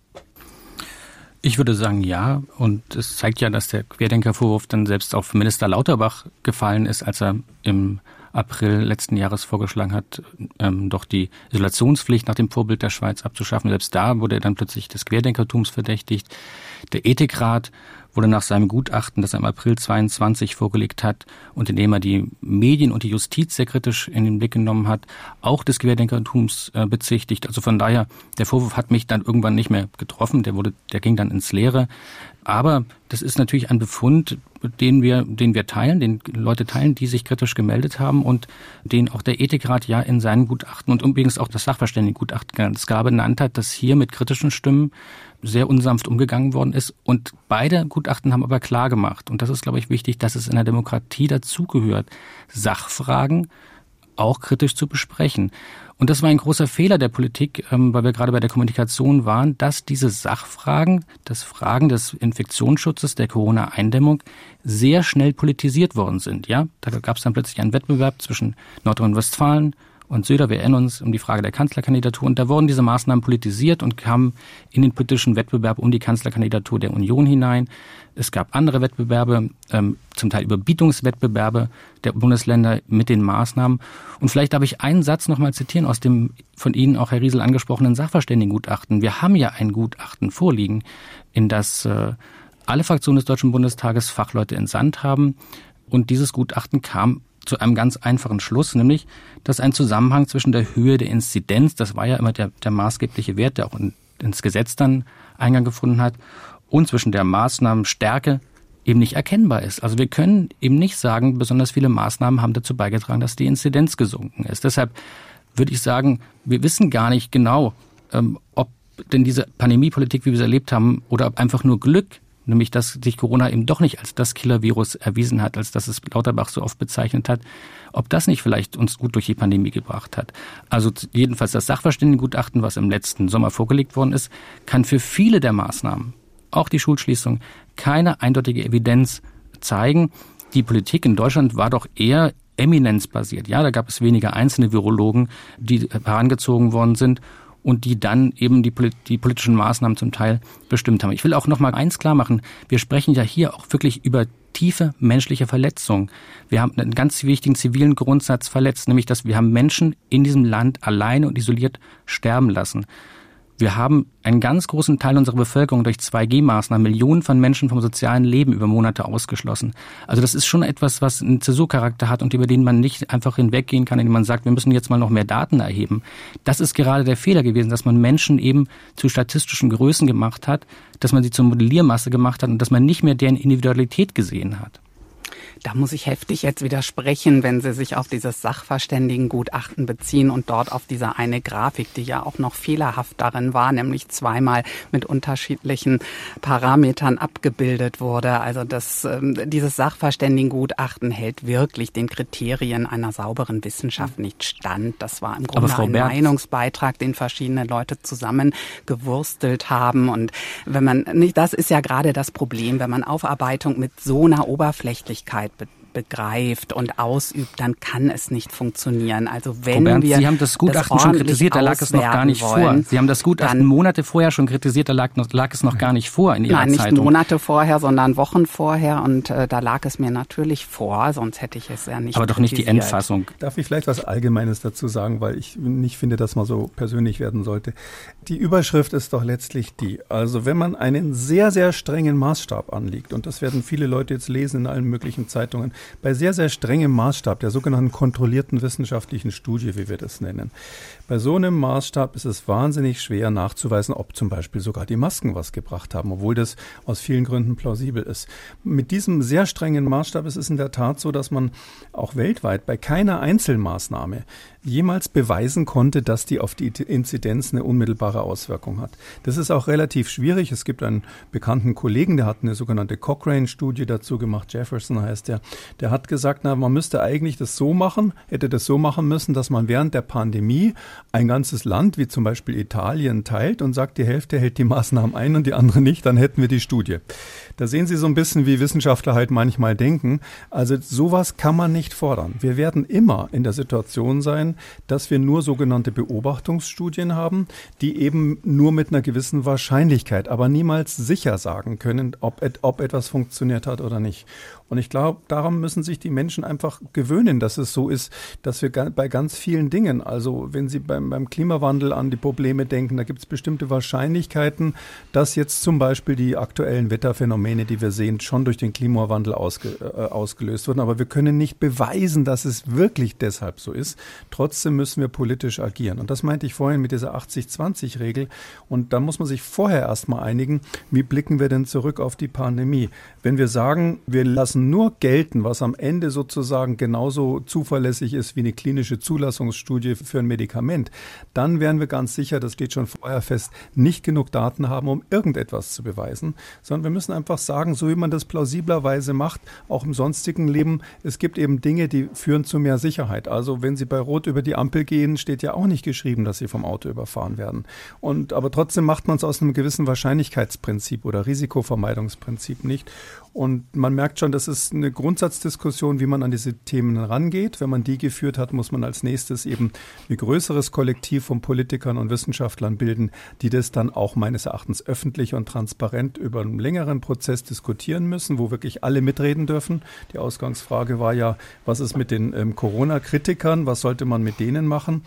Ich würde sagen ja. Und es zeigt ja, dass der Querdenkervorwurf dann selbst auf Minister Lauterbach gefallen ist, als er im April letzten Jahres vorgeschlagen hat, ähm, doch die Isolationspflicht nach dem Vorbild der Schweiz abzuschaffen. Selbst da wurde er dann plötzlich des Querdenkertums verdächtigt. Der Ethikrat wurde nach seinem Gutachten, das er im April 22 vorgelegt hat und in dem er die Medien und die Justiz sehr kritisch in den Blick genommen hat, auch des Querdenkertums äh, bezichtigt. Also von daher, der Vorwurf hat mich dann irgendwann nicht mehr getroffen, der wurde, der ging dann ins Leere. Aber das ist natürlich ein Befund, den wir, den wir teilen, den Leute teilen, die sich kritisch gemeldet haben und den auch der Ethikrat ja in seinen Gutachten und übrigens auch das Sachverständigengutachten ganz Gabe genannt hat, dass hier mit kritischen Stimmen sehr unsanft umgegangen worden ist. Und beide Gutachten haben aber klar gemacht, und das ist, glaube ich, wichtig, dass es in der Demokratie dazugehört, Sachfragen auch kritisch zu besprechen. Und das war ein großer Fehler der Politik, ähm, weil wir gerade bei der Kommunikation waren, dass diese Sachfragen, das Fragen des Infektionsschutzes, der Corona-Eindämmung sehr schnell politisiert worden sind. Ja, da gab es dann plötzlich einen Wettbewerb zwischen Nordrhein-Westfalen, und Söder, wir erinnern uns um die Frage der Kanzlerkandidatur. Und da wurden diese Maßnahmen politisiert und kamen in den politischen Wettbewerb um die Kanzlerkandidatur der Union hinein. Es gab andere Wettbewerbe, ähm, zum Teil Überbietungswettbewerbe der Bundesländer mit den Maßnahmen. Und vielleicht darf ich einen Satz nochmal zitieren aus dem von Ihnen auch, Herr Riesel, angesprochenen Sachverständigengutachten. Wir haben ja ein Gutachten vorliegen, in das äh, alle Fraktionen des Deutschen Bundestages Fachleute entsandt haben. Und dieses Gutachten kam zu einem ganz einfachen Schluss, nämlich, dass ein Zusammenhang zwischen der Höhe der Inzidenz, das war ja immer der, der maßgebliche Wert, der auch in, ins Gesetz dann Eingang gefunden hat, und zwischen der Maßnahmenstärke eben nicht erkennbar ist. Also wir können eben nicht sagen, besonders viele Maßnahmen haben dazu beigetragen, dass die Inzidenz gesunken ist. Deshalb würde ich sagen, wir wissen gar nicht genau, ähm, ob denn diese Pandemiepolitik, wie wir sie erlebt haben, oder ob einfach nur Glück, nämlich dass sich Corona eben doch nicht als das Killer-Virus erwiesen hat, als das es Lauterbach so oft bezeichnet hat, ob das nicht vielleicht uns gut durch die Pandemie gebracht hat. Also jedenfalls das Sachverständigengutachten, was im letzten Sommer vorgelegt worden ist, kann für viele der Maßnahmen, auch die Schulschließung, keine eindeutige Evidenz zeigen. Die Politik in Deutschland war doch eher eminenzbasiert. Ja, da gab es weniger einzelne Virologen, die herangezogen worden sind und die dann eben die, die politischen Maßnahmen zum Teil bestimmt haben. Ich will auch noch mal eins klar machen. Wir sprechen ja hier auch wirklich über tiefe menschliche Verletzung. Wir haben einen ganz wichtigen zivilen Grundsatz verletzt, nämlich dass wir haben Menschen in diesem Land alleine und isoliert sterben lassen. Wir haben einen ganz großen Teil unserer Bevölkerung durch 2G-Maßnahmen, Millionen von Menschen vom sozialen Leben über Monate ausgeschlossen. Also das ist schon etwas, was einen Zäsurcharakter hat und über den man nicht einfach hinweggehen kann, indem man sagt, wir müssen jetzt mal noch mehr Daten erheben. Das ist gerade der Fehler gewesen, dass man Menschen eben zu statistischen Größen gemacht hat, dass man sie zur Modelliermasse gemacht hat und dass man nicht mehr deren Individualität gesehen hat. Da muss ich heftig jetzt widersprechen, wenn Sie sich auf dieses Sachverständigengutachten beziehen und dort auf diese eine Grafik, die ja auch noch fehlerhaft darin war, nämlich zweimal mit unterschiedlichen Parametern abgebildet wurde. Also das, ähm, dieses Sachverständigengutachten hält wirklich den Kriterien einer sauberen Wissenschaft nicht stand. Das war im Grunde ein Bernd. Meinungsbeitrag, den verschiedene Leute zusammengewurstelt haben. Und wenn man nicht, das ist ja gerade das Problem, wenn man Aufarbeitung mit so einer Oberflächlichkeit begreift und ausübt, dann kann es nicht funktionieren. Also wenn Bernd, wir Sie haben das Gutachten das schon kritisiert, da lag es noch gar nicht wollen, vor. Sie haben das Gutachten Monate vorher schon kritisiert, da lag, lag es noch gar nicht vor in Ihrer Nein, nicht Zeitung. Monate vorher, sondern Wochen vorher und äh, da lag es mir natürlich vor, sonst hätte ich es ja nicht Aber doch nicht die Endfassung. Darf ich vielleicht was Allgemeines dazu sagen, weil ich nicht finde, dass man so persönlich werden sollte. Die Überschrift ist doch letztlich die, also wenn man einen sehr, sehr strengen Maßstab anlegt, und das werden viele Leute jetzt lesen in allen möglichen Zeitungen, bei sehr, sehr strengem Maßstab, der sogenannten kontrollierten wissenschaftlichen Studie, wie wir das nennen. Bei so einem Maßstab ist es wahnsinnig schwer nachzuweisen, ob zum Beispiel sogar die Masken was gebracht haben, obwohl das aus vielen Gründen plausibel ist. Mit diesem sehr strengen Maßstab ist es in der Tat so, dass man auch weltweit bei keiner Einzelmaßnahme jemals beweisen konnte, dass die auf die Inzidenz eine unmittelbare Auswirkung hat. Das ist auch relativ schwierig. Es gibt einen bekannten Kollegen, der hat eine sogenannte Cochrane-Studie dazu gemacht, Jefferson heißt der, der hat gesagt, na, man müsste eigentlich das so machen, hätte das so machen müssen, dass man während der Pandemie ein ganzes Land, wie zum Beispiel Italien, teilt und sagt, die Hälfte hält die Maßnahmen ein und die andere nicht, dann hätten wir die Studie. Da sehen Sie so ein bisschen, wie Wissenschaftler halt manchmal denken. Also sowas kann man nicht fordern. Wir werden immer in der Situation sein, dass wir nur sogenannte Beobachtungsstudien haben, die eben nur mit einer gewissen Wahrscheinlichkeit, aber niemals sicher sagen können, ob, ob etwas funktioniert hat oder nicht. Und ich glaube, daran müssen sich die Menschen einfach gewöhnen, dass es so ist, dass wir bei ganz vielen Dingen, also wenn Sie beim, beim Klimawandel an die Probleme denken, da gibt es bestimmte Wahrscheinlichkeiten, dass jetzt zum Beispiel die aktuellen Wetterphänomene, die wir sehen, schon durch den Klimawandel ausge, äh, ausgelöst wurden. Aber wir können nicht beweisen, dass es wirklich deshalb so ist. Trotzdem müssen wir politisch agieren. Und das meinte ich vorhin mit dieser 80-20-Regel. Und da muss man sich vorher erstmal einigen, wie blicken wir denn zurück auf die Pandemie? Wenn wir sagen, wir lassen nur gelten, was am Ende sozusagen genauso zuverlässig ist wie eine klinische Zulassungsstudie für ein Medikament, dann wären wir ganz sicher, das steht schon vorher fest, nicht genug Daten haben, um irgendetwas zu beweisen, sondern wir müssen einfach sagen, so wie man das plausiblerweise macht, auch im sonstigen Leben, es gibt eben Dinge, die führen zu mehr Sicherheit. Also wenn Sie bei Rot über die Ampel gehen, steht ja auch nicht geschrieben, dass Sie vom Auto überfahren werden. Und aber trotzdem macht man es aus einem gewissen Wahrscheinlichkeitsprinzip oder Risikovermeidungsprinzip nicht. Und man merkt schon, das ist eine Grundsatzdiskussion, wie man an diese Themen rangeht. Wenn man die geführt hat, muss man als nächstes eben ein größeres Kollektiv von Politikern und Wissenschaftlern bilden, die das dann auch meines Erachtens öffentlich und transparent über einen längeren Prozess diskutieren müssen, wo wirklich alle mitreden dürfen. Die Ausgangsfrage war ja, was ist mit den ähm, Corona-Kritikern? Was sollte man mit denen machen?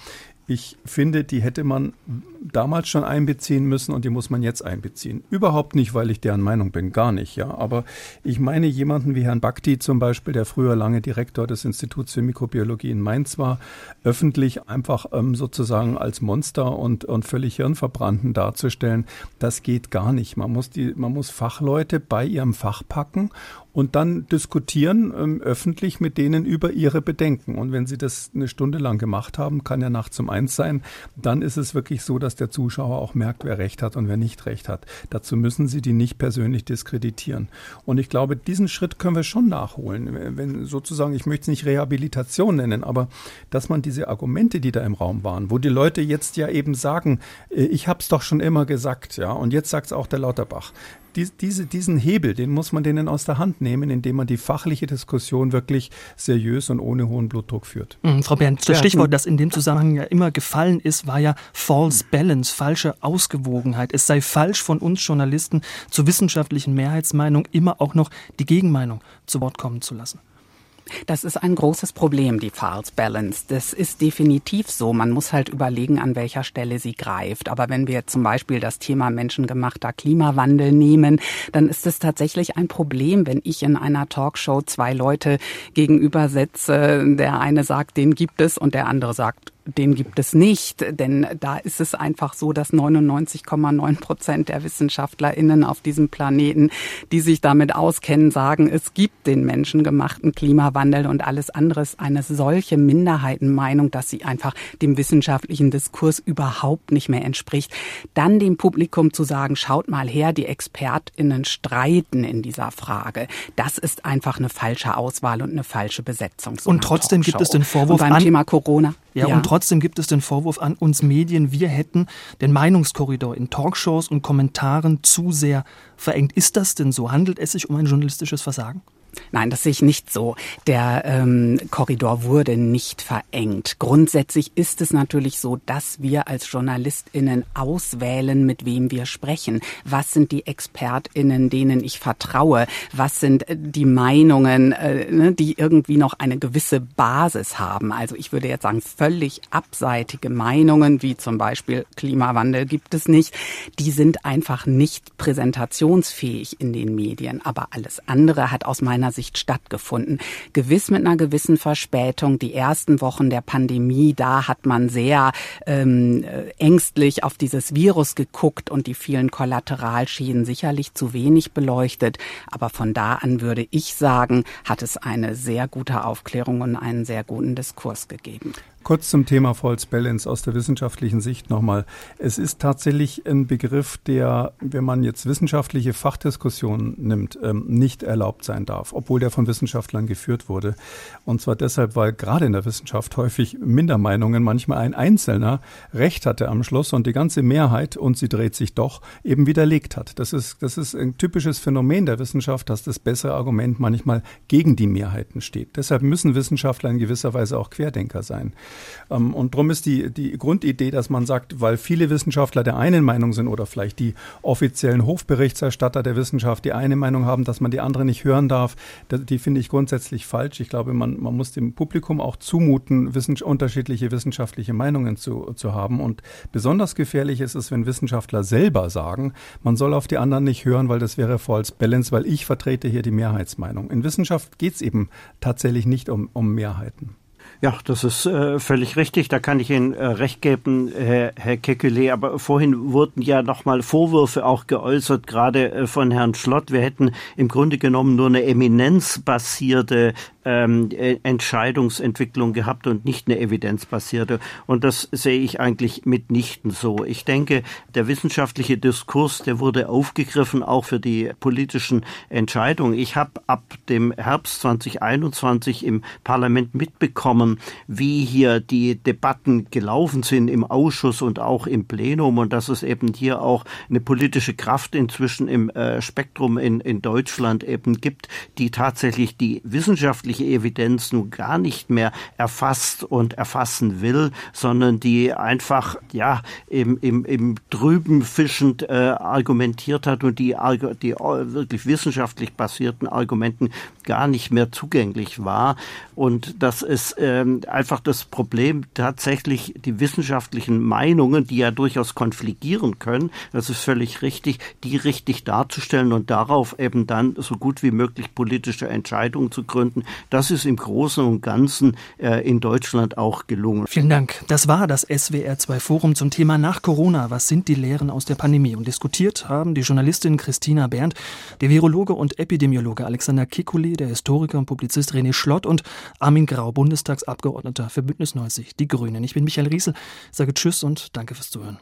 Ich finde, die hätte man damals schon einbeziehen müssen und die muss man jetzt einbeziehen. Überhaupt nicht, weil ich deren Meinung bin, gar nicht, ja. Aber ich meine jemanden wie Herrn Bakti zum Beispiel, der früher lange Direktor des Instituts für Mikrobiologie in Mainz war, öffentlich einfach ähm, sozusagen als Monster und, und völlig hirnverbrannten darzustellen, das geht gar nicht. Man muss die, man muss Fachleute bei ihrem Fach packen und dann diskutieren ähm, öffentlich mit denen über ihre Bedenken. Und wenn sie das eine Stunde lang gemacht haben, kann er nachts um eins sein, dann ist es wirklich so, dass der Zuschauer auch merkt, wer recht hat und wer nicht recht hat. Dazu müssen sie die nicht persönlich diskreditieren. Und ich glaube, diesen Schritt können wir schon nachholen. Wenn sozusagen, ich möchte es nicht Rehabilitation nennen, aber dass man diese Argumente, die da im Raum waren, wo die Leute jetzt ja eben sagen, äh, ich habe es doch schon immer gesagt, ja, und jetzt sagt es auch der Lauterbach dies, diese, diesen Hebel, den muss man denen aus der Hand nehmen, indem man die fachliche Diskussion wirklich seriös und ohne hohen Blutdruck führt. Mhm, Frau Bernd, das Stichwort, das in dem Zusammenhang ja immer gefallen ist, war ja False Balance, falsche Ausgewogenheit. Es sei falsch von uns Journalisten zur wissenschaftlichen Mehrheitsmeinung immer auch noch die Gegenmeinung zu Wort kommen zu lassen. Das ist ein großes Problem, die False Balance. Das ist definitiv so. Man muss halt überlegen, an welcher Stelle sie greift. Aber wenn wir zum Beispiel das Thema menschengemachter Klimawandel nehmen, dann ist es tatsächlich ein Problem, wenn ich in einer Talkshow zwei Leute gegenübersetze. Der eine sagt, den gibt es und der andere sagt, den gibt es nicht, denn da ist es einfach so, dass 99,9 Prozent der WissenschaftlerInnen auf diesem Planeten, die sich damit auskennen, sagen, es gibt den menschengemachten Klimawandel und alles andere ist eine solche Minderheitenmeinung, dass sie einfach dem wissenschaftlichen Diskurs überhaupt nicht mehr entspricht. Dann dem Publikum zu sagen, schaut mal her, die ExpertInnen streiten in dieser Frage. Das ist einfach eine falsche Auswahl und eine falsche Besetzung. So und trotzdem Talkshow. gibt es den Vorwurf und beim an Thema Corona. Ja, ja, trotzdem gibt es den Vorwurf an uns Medien, wir hätten den Meinungskorridor in Talkshows und Kommentaren zu sehr verengt. Ist das denn so? Handelt es sich um ein journalistisches Versagen? Nein, das sehe ich nicht so. Der ähm, Korridor wurde nicht verengt. Grundsätzlich ist es natürlich so, dass wir als JournalistInnen auswählen, mit wem wir sprechen. Was sind die ExpertInnen, denen ich vertraue? Was sind äh, die Meinungen, äh, ne, die irgendwie noch eine gewisse Basis haben? Also ich würde jetzt sagen, völlig abseitige Meinungen, wie zum Beispiel Klimawandel gibt es nicht. Die sind einfach nicht präsentationsfähig in den Medien. Aber alles andere hat aus meiner meiner Sicht stattgefunden. Gewiss mit einer gewissen Verspätung. Die ersten Wochen der Pandemie, da hat man sehr ähm, äh, ängstlich auf dieses Virus geguckt und die vielen Kollateralschäden sicherlich zu wenig beleuchtet. Aber von da an würde ich sagen, hat es eine sehr gute Aufklärung und einen sehr guten Diskurs gegeben. Kurz zum Thema False Balance aus der wissenschaftlichen Sicht nochmal. Es ist tatsächlich ein Begriff, der, wenn man jetzt wissenschaftliche Fachdiskussionen nimmt, ähm, nicht erlaubt sein darf, obwohl der von Wissenschaftlern geführt wurde. Und zwar deshalb, weil gerade in der Wissenschaft häufig Mindermeinungen, manchmal ein Einzelner Recht hatte am Schluss und die ganze Mehrheit, und sie dreht sich doch, eben widerlegt hat. Das ist, das ist ein typisches Phänomen der Wissenschaft, dass das bessere Argument manchmal gegen die Mehrheiten steht. Deshalb müssen Wissenschaftler in gewisser Weise auch Querdenker sein. Ähm, und darum ist die, die Grundidee, dass man sagt, weil viele Wissenschaftler der einen Meinung sind oder vielleicht die offiziellen Hofberichterstatter der Wissenschaft die eine Meinung haben, dass man die andere nicht hören darf, die finde ich grundsätzlich falsch. Ich glaube, man, man muss dem Publikum auch zumuten, wissens unterschiedliche wissenschaftliche Meinungen zu, zu haben. Und besonders gefährlich ist es, wenn Wissenschaftler selber sagen, man soll auf die anderen nicht hören, weil das wäre false balance, weil ich vertrete hier die Mehrheitsmeinung. In Wissenschaft geht es eben tatsächlich nicht um, um Mehrheiten. Ja, das ist äh, völlig richtig. Da kann ich Ihnen äh, recht geben, Herr, Herr Kekulé. Aber vorhin wurden ja nochmal Vorwürfe auch geäußert, gerade äh, von Herrn Schlott. Wir hätten im Grunde genommen nur eine eminenzbasierte ähm, e, Entscheidungsentwicklung gehabt und nicht eine evidenzbasierte. Und das sehe ich eigentlich mitnichten so. Ich denke, der wissenschaftliche Diskurs, der wurde aufgegriffen auch für die politischen Entscheidungen. Ich habe ab dem Herbst 2021 im Parlament mitbekommen, wie hier die Debatten gelaufen sind im Ausschuss und auch im Plenum und dass es eben hier auch eine politische Kraft inzwischen im äh, Spektrum in, in Deutschland eben gibt, die tatsächlich die wissenschaftliche wissenschaftliche Evidenz nun gar nicht mehr erfasst und erfassen will, sondern die einfach ja im, im, im Trüben fischend äh, argumentiert hat und die, die wirklich wissenschaftlich basierten Argumenten gar nicht mehr zugänglich war. Und das ist ähm, einfach das Problem, tatsächlich die wissenschaftlichen Meinungen, die ja durchaus konfligieren können, das ist völlig richtig, die richtig darzustellen und darauf eben dann so gut wie möglich politische Entscheidungen zu gründen. Das ist im Großen und Ganzen äh, in Deutschland auch gelungen. Vielen Dank. Das war das SWR2 Forum zum Thema nach Corona. Was sind die Lehren aus der Pandemie? Und diskutiert haben die Journalistin Christina Berndt, der Virologe und Epidemiologe Alexander Kikuli, der Historiker und Publizist René Schlott und Armin Grau, Bundestagsabgeordneter für Bündnis 90, die Grünen. Ich bin Michael Riesel, sage Tschüss und danke fürs Zuhören.